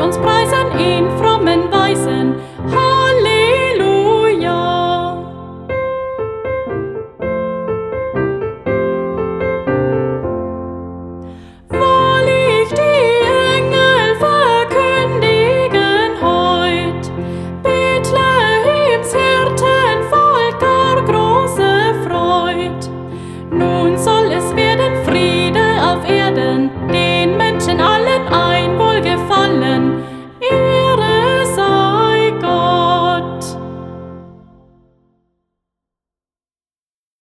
uns preisen in frommen Weisen. Halleluja! Wahrlich, die Engel verkündigen heut Bethlehems Hirten voll gar große Freud. Nun